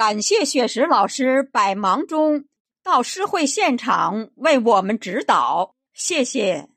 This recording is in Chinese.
感谢雪石老师百忙中到诗会现场为我们指导谢谢。